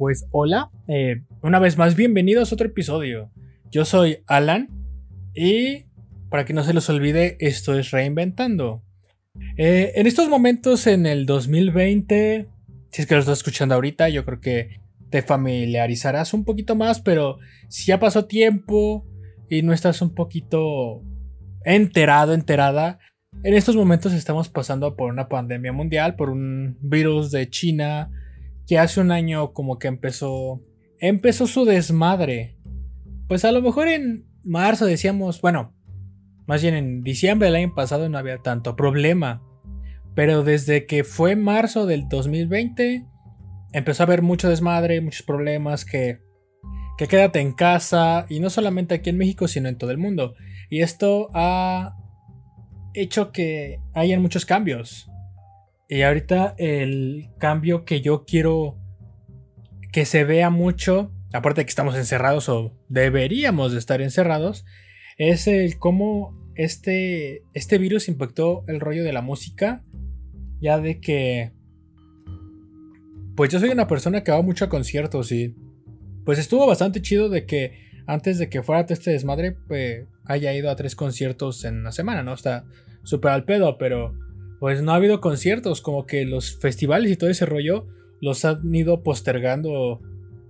Pues hola, eh, una vez más bienvenidos a otro episodio. Yo soy Alan y para que no se los olvide, esto es Reinventando. Eh, en estos momentos, en el 2020, si es que lo estás escuchando ahorita, yo creo que te familiarizarás un poquito más, pero si ya pasó tiempo y no estás un poquito enterado, enterada, en estos momentos estamos pasando por una pandemia mundial, por un virus de China que hace un año como que empezó empezó su desmadre. Pues a lo mejor en marzo decíamos, bueno, más bien en diciembre del año pasado no había tanto problema. Pero desde que fue marzo del 2020 empezó a haber mucho desmadre, muchos problemas que que quédate en casa y no solamente aquí en México, sino en todo el mundo. Y esto ha hecho que hayan muchos cambios. Y ahorita el cambio que yo quiero que se vea mucho, aparte de que estamos encerrados o deberíamos de estar encerrados, es el cómo este, este virus impactó el rollo de la música. Ya de que... Pues yo soy una persona que va mucho a conciertos y... Pues estuvo bastante chido de que antes de que fuera este desmadre, pues haya ido a tres conciertos en una semana, ¿no? Está súper al pedo, pero pues no ha habido conciertos, como que los festivales y todo ese rollo los han ido postergando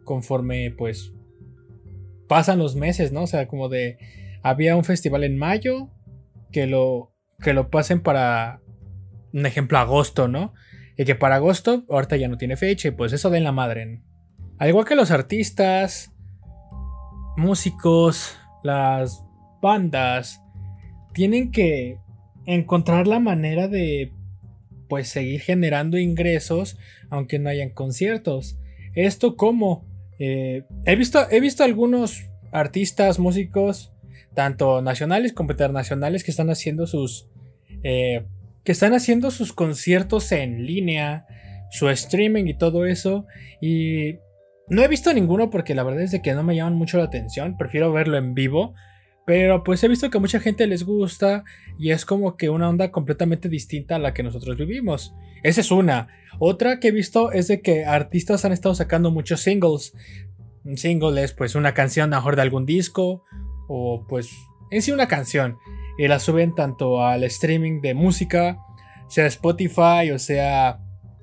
conforme pues pasan los meses, ¿no? O sea, como de había un festival en mayo que lo que lo pasen para un ejemplo agosto, ¿no? Y que para agosto ahorita ya no tiene fecha y pues eso den la madre. Al igual que los artistas, músicos, las bandas tienen que encontrar la manera de pues seguir generando ingresos aunque no hayan conciertos. Esto como eh, he visto he visto algunos artistas músicos tanto nacionales como internacionales que están haciendo sus eh, que están haciendo sus conciertos en línea, su streaming y todo eso y no he visto ninguno porque la verdad es de que no me llaman mucho la atención, prefiero verlo en vivo pero pues he visto que a mucha gente les gusta y es como que una onda completamente distinta a la que nosotros vivimos. Esa es una. Otra que he visto es de que artistas han estado sacando muchos singles. Un single es pues una canción mejor de algún disco o pues en sí una canción. Y la suben tanto al streaming de música, sea Spotify o sea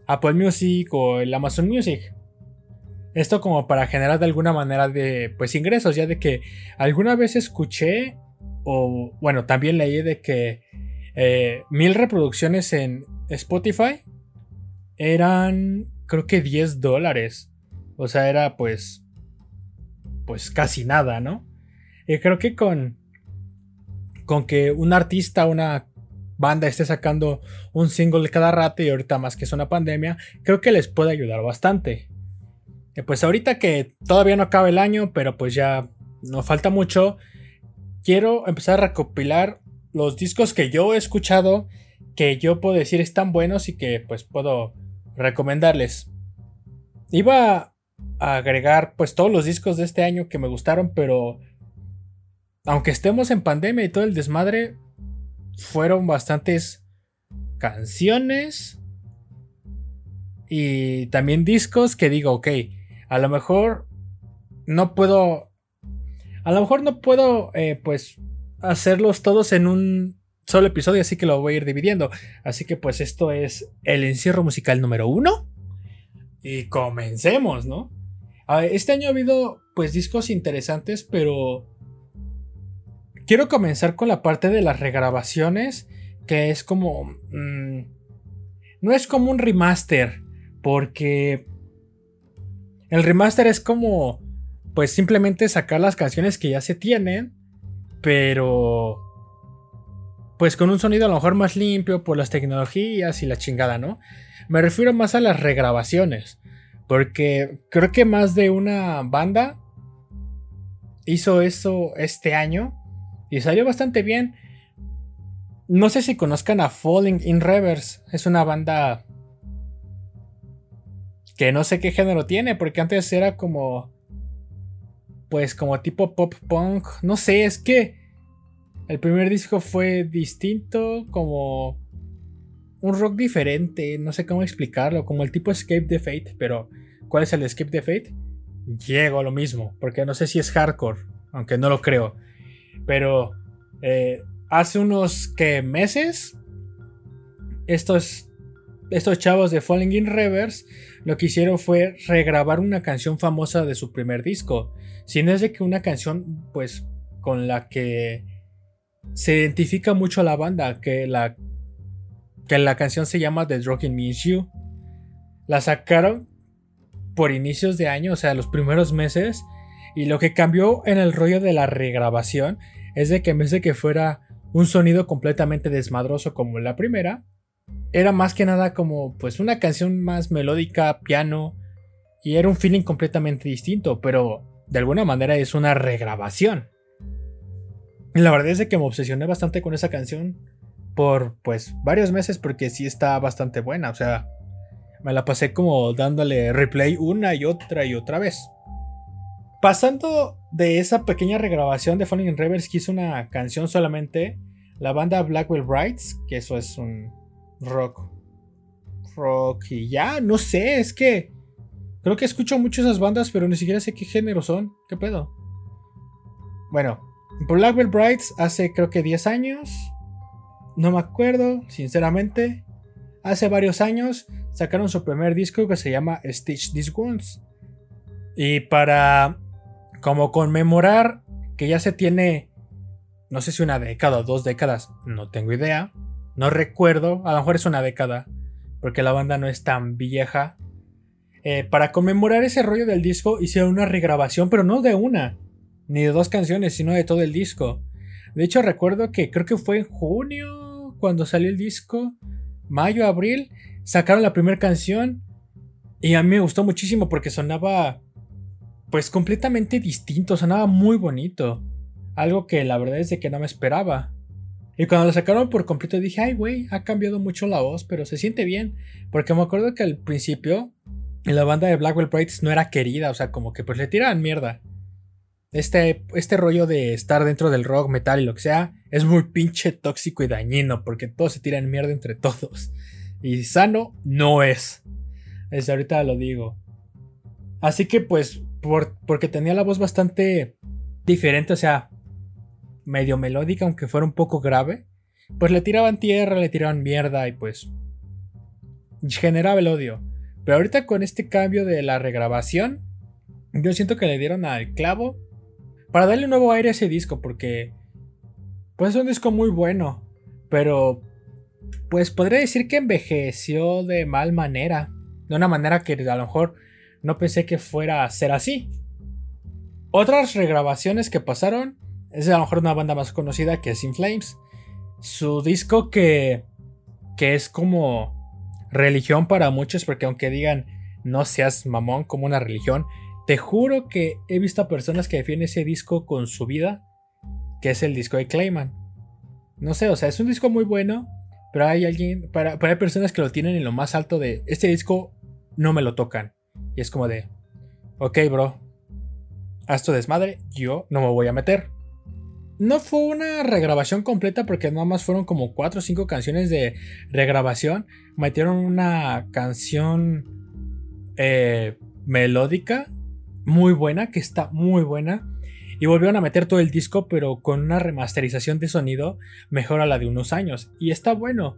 Apple Music o el Amazon Music. Esto como para generar de alguna manera de pues ingresos, ya de que alguna vez escuché o bueno, también leí de que eh, mil reproducciones en Spotify eran creo que 10 dólares. O sea, era pues pues casi nada, ¿no? Y creo que con con que un artista, una banda esté sacando un single cada rato y ahorita más que es una pandemia, creo que les puede ayudar bastante pues ahorita que todavía no acaba el año, pero pues ya no falta mucho, quiero empezar a recopilar los discos que yo he escuchado, que yo puedo decir están buenos y que pues puedo recomendarles. Iba a agregar pues todos los discos de este año que me gustaron, pero aunque estemos en pandemia y todo el desmadre, fueron bastantes canciones y también discos que digo, ok, a lo mejor no puedo. A lo mejor no puedo, eh, pues, hacerlos todos en un solo episodio, así que lo voy a ir dividiendo. Así que, pues, esto es el encierro musical número uno. Y comencemos, ¿no? Este año ha habido, pues, discos interesantes, pero. Quiero comenzar con la parte de las regrabaciones, que es como. Mm, no es como un remaster, porque el remaster es como, pues simplemente sacar las canciones que ya se tienen, pero pues con un sonido a lo mejor más limpio por las tecnologías y la chingada, ¿no? Me refiero más a las regrabaciones, porque creo que más de una banda hizo eso este año y salió bastante bien. No sé si conozcan a Falling in Reverse, es una banda que no sé qué género tiene, porque antes era como, pues como tipo pop punk, no sé, es que el primer disco fue distinto, como un rock diferente, no sé cómo explicarlo, como el tipo Escape the Fate, pero cuál es el Skip the Fate, llego a lo mismo, porque no sé si es hardcore, aunque no lo creo. Pero eh, hace unos que meses, estos, estos chavos de Falling in Reverse lo que hicieron fue regrabar una canción famosa de su primer disco. Si no es de que una canción, pues, con la que se identifica mucho a la banda, que la, que la canción se llama The Drug Means You. La sacaron por inicios de año, o sea, los primeros meses. Y lo que cambió en el rollo de la regrabación es de que en vez de que fuera un sonido completamente desmadroso como la primera, era más que nada como pues una canción más melódica, piano, y era un feeling completamente distinto, pero de alguna manera es una regrabación. La verdad es que me obsesioné bastante con esa canción por pues varios meses porque sí está bastante buena, o sea, me la pasé como dándole replay una y otra y otra vez. Pasando de esa pequeña regrabación de Falling in Reverse que hizo una canción solamente, la banda Blackwell Brights, que eso es un rock. Rock y ya, no sé, es que creo que escucho mucho esas bandas, pero ni siquiera sé qué género son. ¿Qué pedo? Bueno, Blackwell Brights hace creo que 10 años. No me acuerdo, sinceramente. Hace varios años sacaron su primer disco que se llama Stitch These Wounds. Y para como conmemorar que ya se tiene, no sé si una década o dos décadas, no tengo idea, no recuerdo, a lo mejor es una década, porque la banda no es tan vieja. Eh, para conmemorar ese rollo del disco hicieron una regrabación, pero no de una, ni de dos canciones, sino de todo el disco. De hecho recuerdo que creo que fue en junio cuando salió el disco, mayo, abril, sacaron la primera canción y a mí me gustó muchísimo porque sonaba pues completamente distinto, sonaba muy bonito. Algo que la verdad es de que no me esperaba. Y cuando la sacaron por completo dije, ay güey, ha cambiado mucho la voz, pero se siente bien. Porque me acuerdo que al principio la banda de Blackwell Brights no era querida, o sea, como que pues le tiraban mierda. Este, este rollo de estar dentro del rock, metal y lo que sea, es muy pinche tóxico y dañino, porque todos se tiran mierda entre todos. Y sano no es. Desde ahorita lo digo. Así que pues porque tenía la voz bastante diferente, o sea, medio melódica, aunque fuera un poco grave, pues le tiraban tierra, le tiraban mierda y pues generaba el odio. Pero ahorita con este cambio de la regrabación, yo siento que le dieron al clavo para darle un nuevo aire a ese disco, porque pues es un disco muy bueno, pero pues podría decir que envejeció de mal manera, de una manera que a lo mejor no pensé que fuera a ser así. Otras regrabaciones que pasaron es a lo mejor una banda más conocida que es In Flames. Su disco que, que es como religión para muchos, porque aunque digan no seas mamón como una religión, te juro que he visto a personas que defienden ese disco con su vida, que es el disco de Clayman. No sé, o sea, es un disco muy bueno, pero hay alguien, para, para hay personas que lo tienen en lo más alto de este disco no me lo tocan. Y es como de, ok, bro, haz tu desmadre, yo no me voy a meter. No fue una regrabación completa porque nada más fueron como 4 o 5 canciones de regrabación. Metieron una canción eh, melódica muy buena, que está muy buena. Y volvieron a meter todo el disco, pero con una remasterización de sonido mejor a la de unos años. Y está bueno.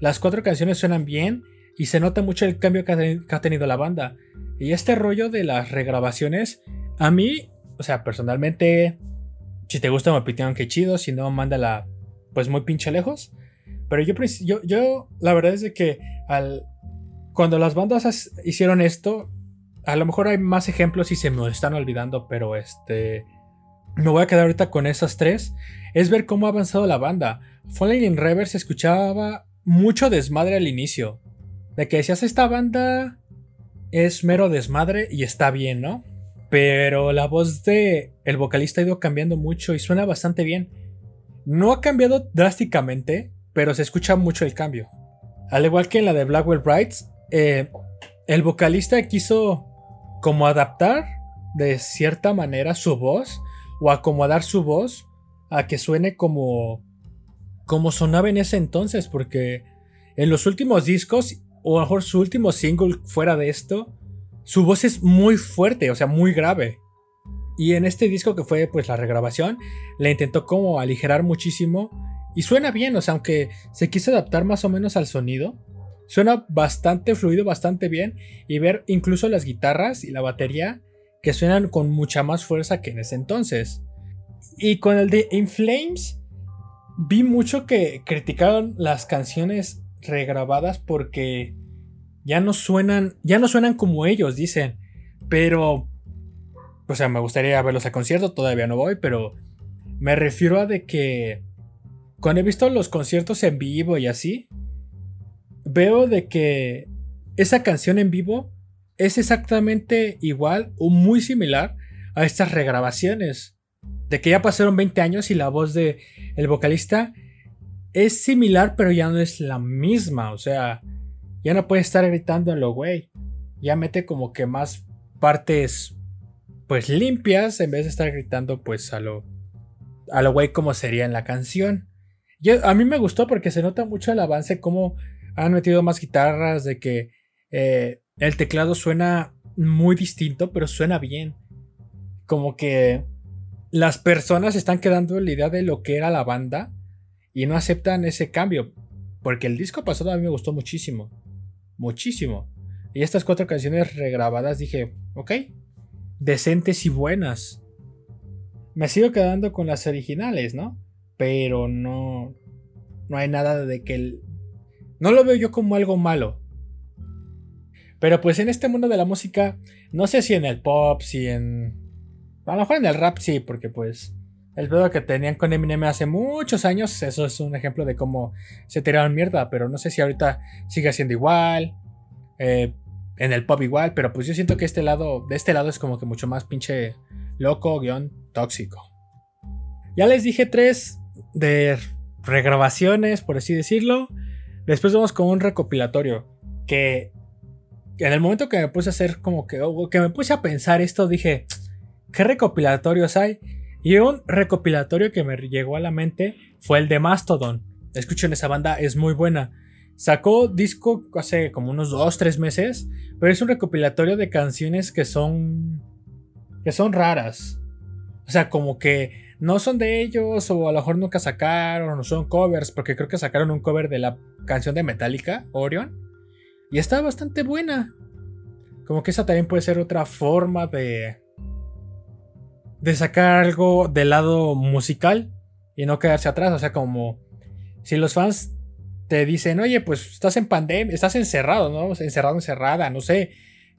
Las cuatro canciones suenan bien y se nota mucho el cambio que ha, tenido la banda. Y este rollo de las regrabaciones, a mí, o sea, personalmente, si te gusta mi opinión, qué chido, si no, mándala pues muy pinche lejos. Pero yo, yo, yo la verdad es de que al, cuando las bandas hicieron esto, a lo mejor hay más ejemplos y se me están olvidando, pero este... Me voy a quedar ahorita con esas tres. Es ver cómo ha avanzado la banda. Falling in Reverse escuchaba mucho desmadre al inicio. De que decías, esta banda es mero desmadre y está bien, ¿no? Pero la voz de el vocalista ha ido cambiando mucho y suena bastante bien. No ha cambiado drásticamente, pero se escucha mucho el cambio. Al igual que en la de Blackwell Brights, eh, el vocalista quiso como adaptar de cierta manera su voz o acomodar su voz a que suene como como sonaba en ese entonces porque en los últimos discos o mejor su último single fuera de esto, su voz es muy fuerte, o sea, muy grave. Y en este disco que fue pues la regrabación, le intentó como aligerar muchísimo y suena bien, o sea, aunque se quiso adaptar más o menos al sonido, suena bastante fluido, bastante bien y ver incluso las guitarras y la batería que suenan con mucha más fuerza que en ese entonces. Y con el de In Flames vi mucho que criticaron las canciones regrabadas porque ya no suenan, ya no suenan como ellos dicen, pero o sea, me gustaría verlos a concierto, todavía no voy, pero me refiero a de que cuando he visto los conciertos en vivo y así, veo de que esa canción en vivo es exactamente igual o muy similar a estas regrabaciones. De que ya pasaron 20 años y la voz de el vocalista es similar, pero ya no es la misma. O sea, ya no puede estar gritando a lo güey. Ya mete como que más partes pues limpias en vez de estar gritando pues a lo a lo güey como sería en la canción. A mí me gustó porque se nota mucho el avance como han metido más guitarras, de que eh, el teclado suena muy distinto, pero suena bien. Como que las personas están quedando en la idea de lo que era la banda y no aceptan ese cambio. Porque el disco pasado a mí me gustó muchísimo. Muchísimo. Y estas cuatro canciones regrabadas dije, ok, decentes y buenas. Me sigo quedando con las originales, ¿no? Pero no... No hay nada de que el, no lo veo yo como algo malo. Pero pues en este mundo de la música, no sé si en el pop, si en... A lo mejor en el rap sí, porque pues el pedo que tenían con Eminem hace muchos años, eso es un ejemplo de cómo se tiraron mierda, pero no sé si ahorita sigue siendo igual. Eh, en el pop igual, pero pues yo siento que este lado, de este lado es como que mucho más pinche loco, guion tóxico. Ya les dije tres de regrabaciones, por así decirlo. Después vamos con un recopilatorio. Que en el momento que me puse a hacer como que, que me puse a pensar esto, dije, ¿qué recopilatorios hay? Y un recopilatorio que me llegó a la mente fue el de Mastodon. Escuchen, esa banda es muy buena. Sacó disco hace como unos 2-3 meses, pero es un recopilatorio de canciones que son. que son raras. O sea, como que no son de ellos o a lo mejor nunca sacaron o son covers, porque creo que sacaron un cover de la canción de Metallica, Orion, y está bastante buena. Como que esa también puede ser otra forma de de sacar algo del lado musical y no quedarse atrás, o sea, como si los fans te dicen, "Oye, pues estás en pandemia, estás encerrado, ¿no? Encerrado, encerrada, no sé,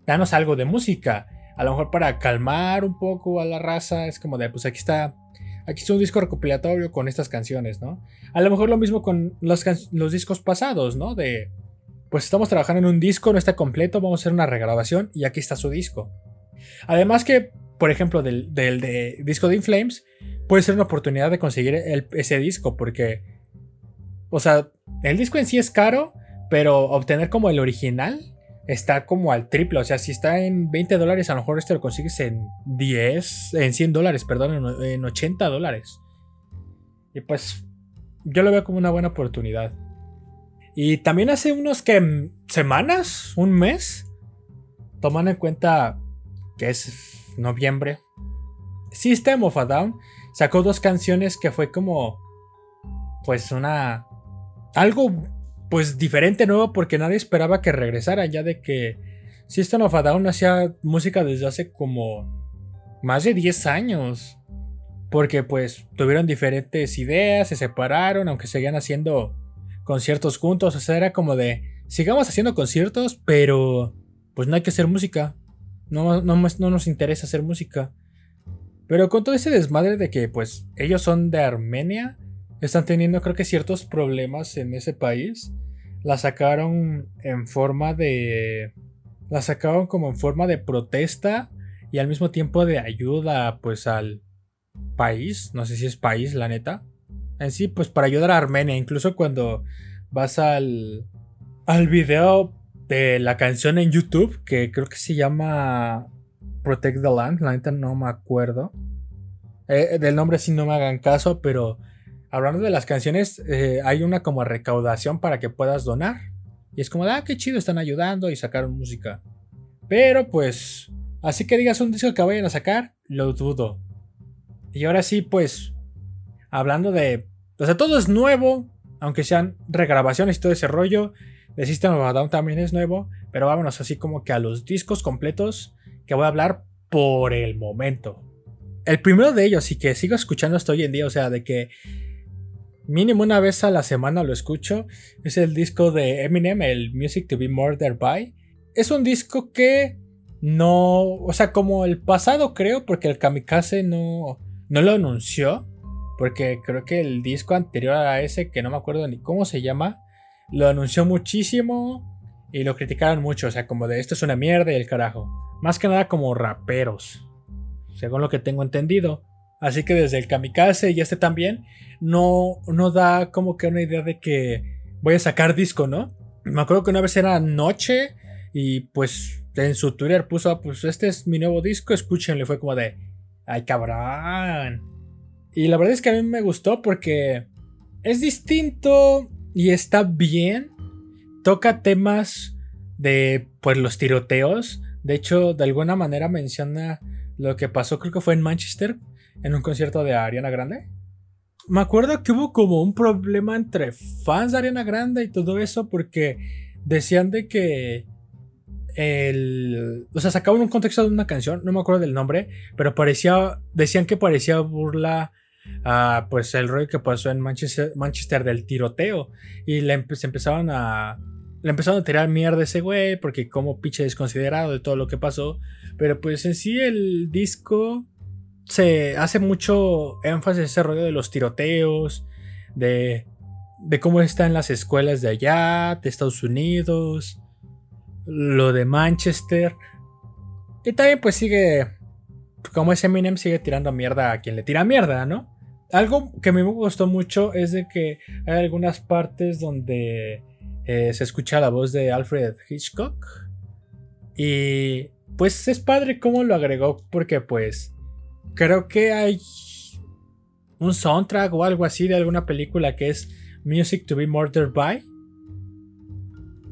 danos algo de música." A lo mejor para calmar un poco a la raza, es como de, pues aquí está aquí es un disco recopilatorio con estas canciones, ¿no? A lo mejor lo mismo con los, discos pasados, ¿no? De, pues estamos trabajando en un disco, no está completo, vamos a hacer una regrabación y aquí está su disco. Además que, por ejemplo, del, disco de Inflames, puede ser una oportunidad de conseguir ese disco, porque, o sea, el disco en sí es caro, pero obtener como el original está como al triple. O sea, si está en 20 dólares, a lo mejor este lo consigues en 10, en 100 dólares, perdón, en 80 dólares. Y pues yo lo veo como una buena oportunidad. Y también hace unos que semanas, un mes, tomando en cuenta que es noviembre, System of a Down sacó dos canciones que fue como pues una algo pues diferente, nuevo, porque nadie esperaba que regresara, ya de que System of a Down hacía música desde hace como más de 10 años. Porque pues tuvieron diferentes ideas, se separaron, aunque seguían haciendo conciertos juntos. O sea, era como de, sigamos haciendo conciertos, pero pues no hay que hacer música. No, no, no nos interesa hacer música. Pero con todo ese desmadre de que pues ellos son de Armenia, están teniendo creo que ciertos problemas en ese país. La sacaron en forma de... La sacaron como en forma de protesta y al mismo tiempo de ayuda pues al país. No sé si es país, la neta. En sí, pues para ayudar a Armenia. Incluso cuando vas al, al video de la canción en YouTube, que creo que se llama Protect the Land, la neta no me acuerdo. Eh, del nombre sí no me hagan caso, pero hablando de las canciones, eh, hay una como recaudación para que puedas donar. Y es como, ah, qué chido, están ayudando y sacaron música. Pero pues, así que digas un disco que vayan a sacar, lo dudo. Y ahora sí, pues, hablando de... O sea, todo es nuevo, aunque sean regrabaciones y todo ese rollo. The System of a Down también es nuevo, pero vámonos así como que a los discos completos que voy a hablar por el momento. El primero de ellos y que sigo escuchando hasta hoy en día, o sea, de que mínimo una vez a la semana lo escucho, es el disco de Eminem, el Music to be Murdered by. Es un disco que no, o sea, como el pasado creo, porque el Kamikaze no, no lo anunció, porque creo que el disco anterior a ese, que no me acuerdo ni cómo se llama, lo anunció muchísimo y lo criticaron mucho, o sea, como de esto es una mierda y el carajo. Más que nada como raperos, según lo que tengo entendido. Así que desde el kamikaze y este también, no, no da como que una idea de que voy a sacar disco, ¿no? Me acuerdo que una vez era noche y pues en su Twitter puso, ah, pues este es mi nuevo disco, escúchenle. Fue como de, ay cabrón. Y la verdad es que a mí me gustó porque es distinto y está bien. Toca temas de pues los tiroteos. De hecho, de alguna manera menciona lo que pasó, creo que fue en Manchester, en un concierto de Ariana Grande. Me acuerdo que hubo como un problema entre fans de Ariana Grande y todo eso porque decían de que el, o sea, sacaban un contexto de una canción, no me acuerdo del nombre, pero parecía, decían que parecía burla pues el rollo que pasó en Manchester, del tiroteo. Y le se empezaron a. Le empezaron a tirar mierda ese güey. Porque como pinche desconsiderado de todo lo que pasó. Pero pues en sí el disco. Se hace mucho énfasis en ese rollo de los tiroteos. De. De cómo están las escuelas de allá. De Estados Unidos. Lo de Manchester. Y también pues sigue como ese Eminem sigue tirando mierda a quien le tira mierda, ¿no? Algo que a mí me gustó mucho es de que hay algunas partes donde eh, se escucha la voz de Alfred Hitchcock. Y pues es padre cómo lo agregó porque pues creo que hay un soundtrack o algo así de alguna película que es Music to be Murdered by.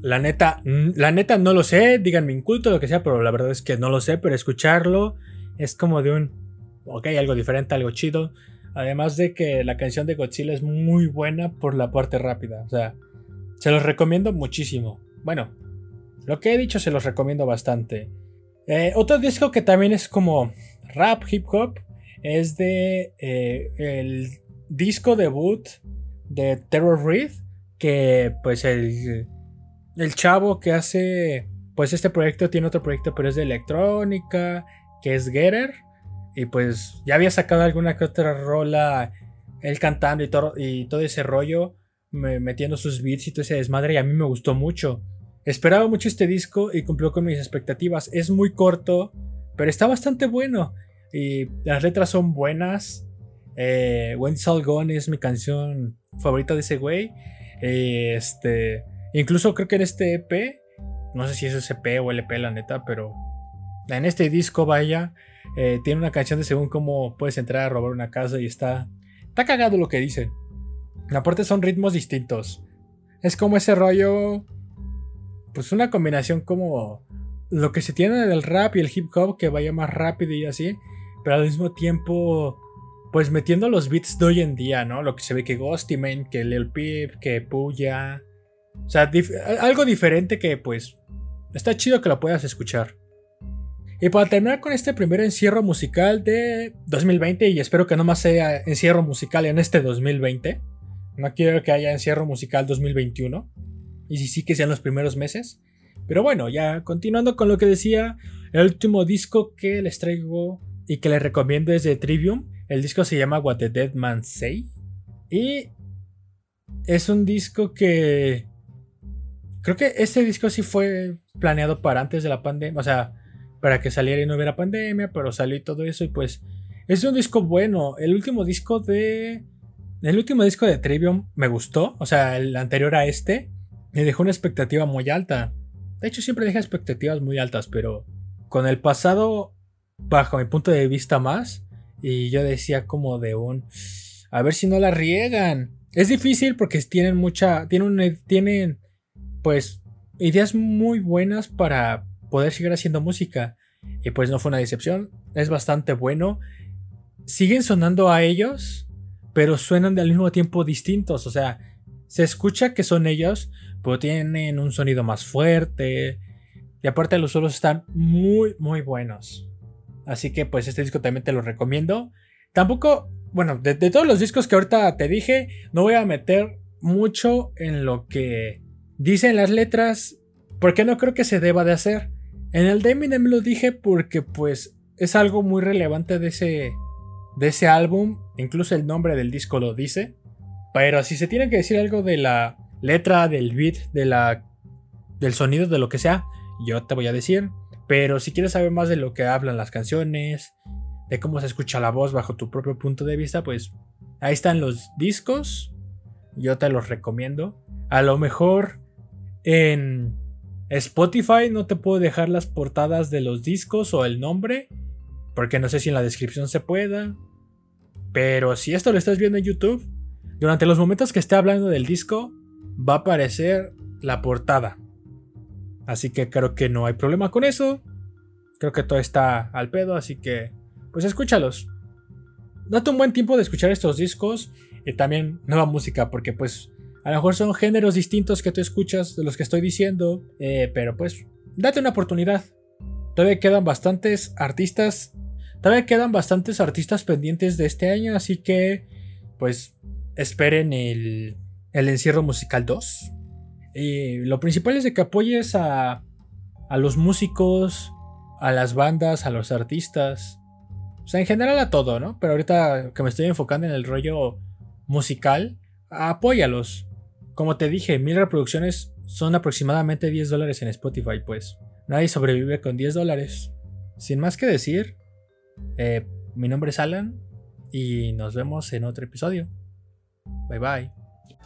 La neta, la neta no lo sé, díganme inculto lo que sea, pero la verdad es que no lo sé, pero escucharlo es como de un, ok, algo diferente, algo chido. Además de que la canción de Godzilla es muy buena por la parte rápida. O sea, se los recomiendo muchísimo. Bueno, lo que he dicho se los recomiendo bastante. Eh, otro disco que también es como rap, hip hop, es de eh, el disco debut de Terror Reed. Que pues el, el chavo que hace pues este proyecto tiene otro proyecto pero es de electrónica, que es Getter. Y pues ya había sacado alguna que otra rola, él cantando y todo, y todo ese rollo, metiendo sus beats y todo ese desmadre, y a mí me gustó mucho. Esperaba mucho este disco y cumplió con mis expectativas. Es muy corto, pero está bastante bueno. Y las letras son buenas. Eh, When It's All Gone es mi canción favorita de ese güey. este, incluso creo que en este EP, no sé si es EP o LP la neta, pero en este disco vaya, eh, tiene una canción de según cómo puedes entrar a robar una casa y está. Está cagado lo que dicen. Aparte son ritmos distintos. Es como ese rollo. Pues una combinación como. Lo que se tiene del rap y el hip hop que vaya más rápido y así. Pero al mismo tiempo. Pues metiendo los beats de hoy en día, ¿no? Lo que se ve que Ghosty Man, que Lil Peep, que Puya. O sea, algo diferente que pues. Está chido que lo puedas escuchar. Y para terminar con este primer encierro musical de 2020, y espero que no más sea encierro musical en este 2020, no quiero que haya encierro musical 2021, y si sí que sean los primeros meses. Pero bueno, ya continuando con lo que decía, el último disco que les traigo y que les recomiendo es de Trivium. El disco se llama What the Dead Man Say. Y es un disco que... Creo que este disco sí fue planeado para antes de la pandemia. O sea, para que saliera y no hubiera pandemia, pero salió y todo eso y pues es un disco bueno. El último disco de... El último disco de Trivium me gustó, o sea, el anterior a este me dejó una expectativa muy alta. De hecho siempre deja expectativas muy altas, pero con el pasado, bajo mi punto de vista más, y yo decía como de un... A ver si no la riegan. Es difícil porque tienen mucha... Tienen, tienen pues ideas muy buenas para poder seguir haciendo música. Y pues no fue una decepción, es bastante bueno. Siguen sonando a ellos, pero suenan al mismo tiempo distintos. O sea, se escucha que son ellos, pero tienen un sonido más fuerte. Y aparte los solos están muy, muy buenos. Así que pues este disco también te lo recomiendo. Tampoco, bueno, de, todos los discos que ahorita te dije, no voy a meter mucho en lo que dicen las letras, porque no creo que se deba de hacer. En el de Eminem lo dije porque pues es algo muy relevante de ese, de ese álbum, incluso el nombre del disco lo dice. Pero si se tiene que decir algo de la letra, del beat, de la, del sonido, de lo que sea, yo te voy a decir. Pero si quieres saber más de lo que hablan las canciones, de cómo se escucha la voz bajo tu propio punto de vista, pues ahí están los discos. Yo te los recomiendo. A lo mejor en Spotify no te puedo dejar las portadas de los discos o el nombre, porque no sé si en la descripción se pueda. Pero si esto lo estás viendo en YouTube, durante los momentos que esté hablando del disco, va a aparecer la portada. Así que creo que no hay problema con eso. Creo que todo está al pedo, así que pues escúchalos. Date un buen tiempo de escuchar estos discos y también nueva música, porque pues a lo mejor son géneros distintos que tú escuchas de los que estoy diciendo, eh, pero pues date una oportunidad. Todavía quedan bastantes artistas, todavía quedan bastantes artistas pendientes de este año, así que pues esperen el, el encierro musical 2. Y lo principal es de que apoyes a, a los músicos, a las bandas, a los artistas. O sea, en general a todo, ¿no? Pero ahorita que me estoy enfocando en el rollo musical, apóyalos. Como te dije, mil reproducciones son aproximadamente 10 dólares en Spotify, pues nadie sobrevive con 10 dólares. Sin más que decir, eh, mi nombre es Alan y nos vemos en otro episodio. Bye bye.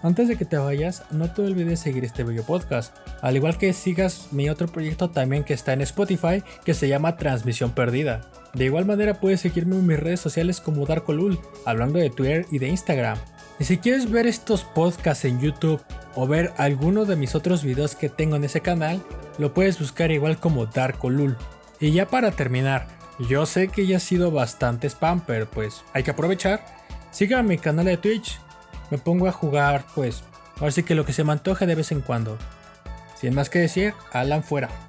Antes de que te vayas, no te olvides seguir este bello podcast, al igual que sigas mi otro proyecto también que está en Spotify que se llama Transmisión Perdida. De igual manera puedes seguirme en mis redes sociales como Darkolul, hablando de Twitter y de Instagram. Y si quieres ver estos podcasts en YouTube o ver alguno de mis otros videos que tengo en ese canal, lo puedes buscar igual como Darkolul. Y ya para terminar, yo sé que ya ha sido bastante spam, pero pues hay que aprovechar. Síganme mi canal de Twitch me pongo a jugar, pues, ahora sí que lo que se me antoje de vez en cuando. Sin más que decir, Alan fuera.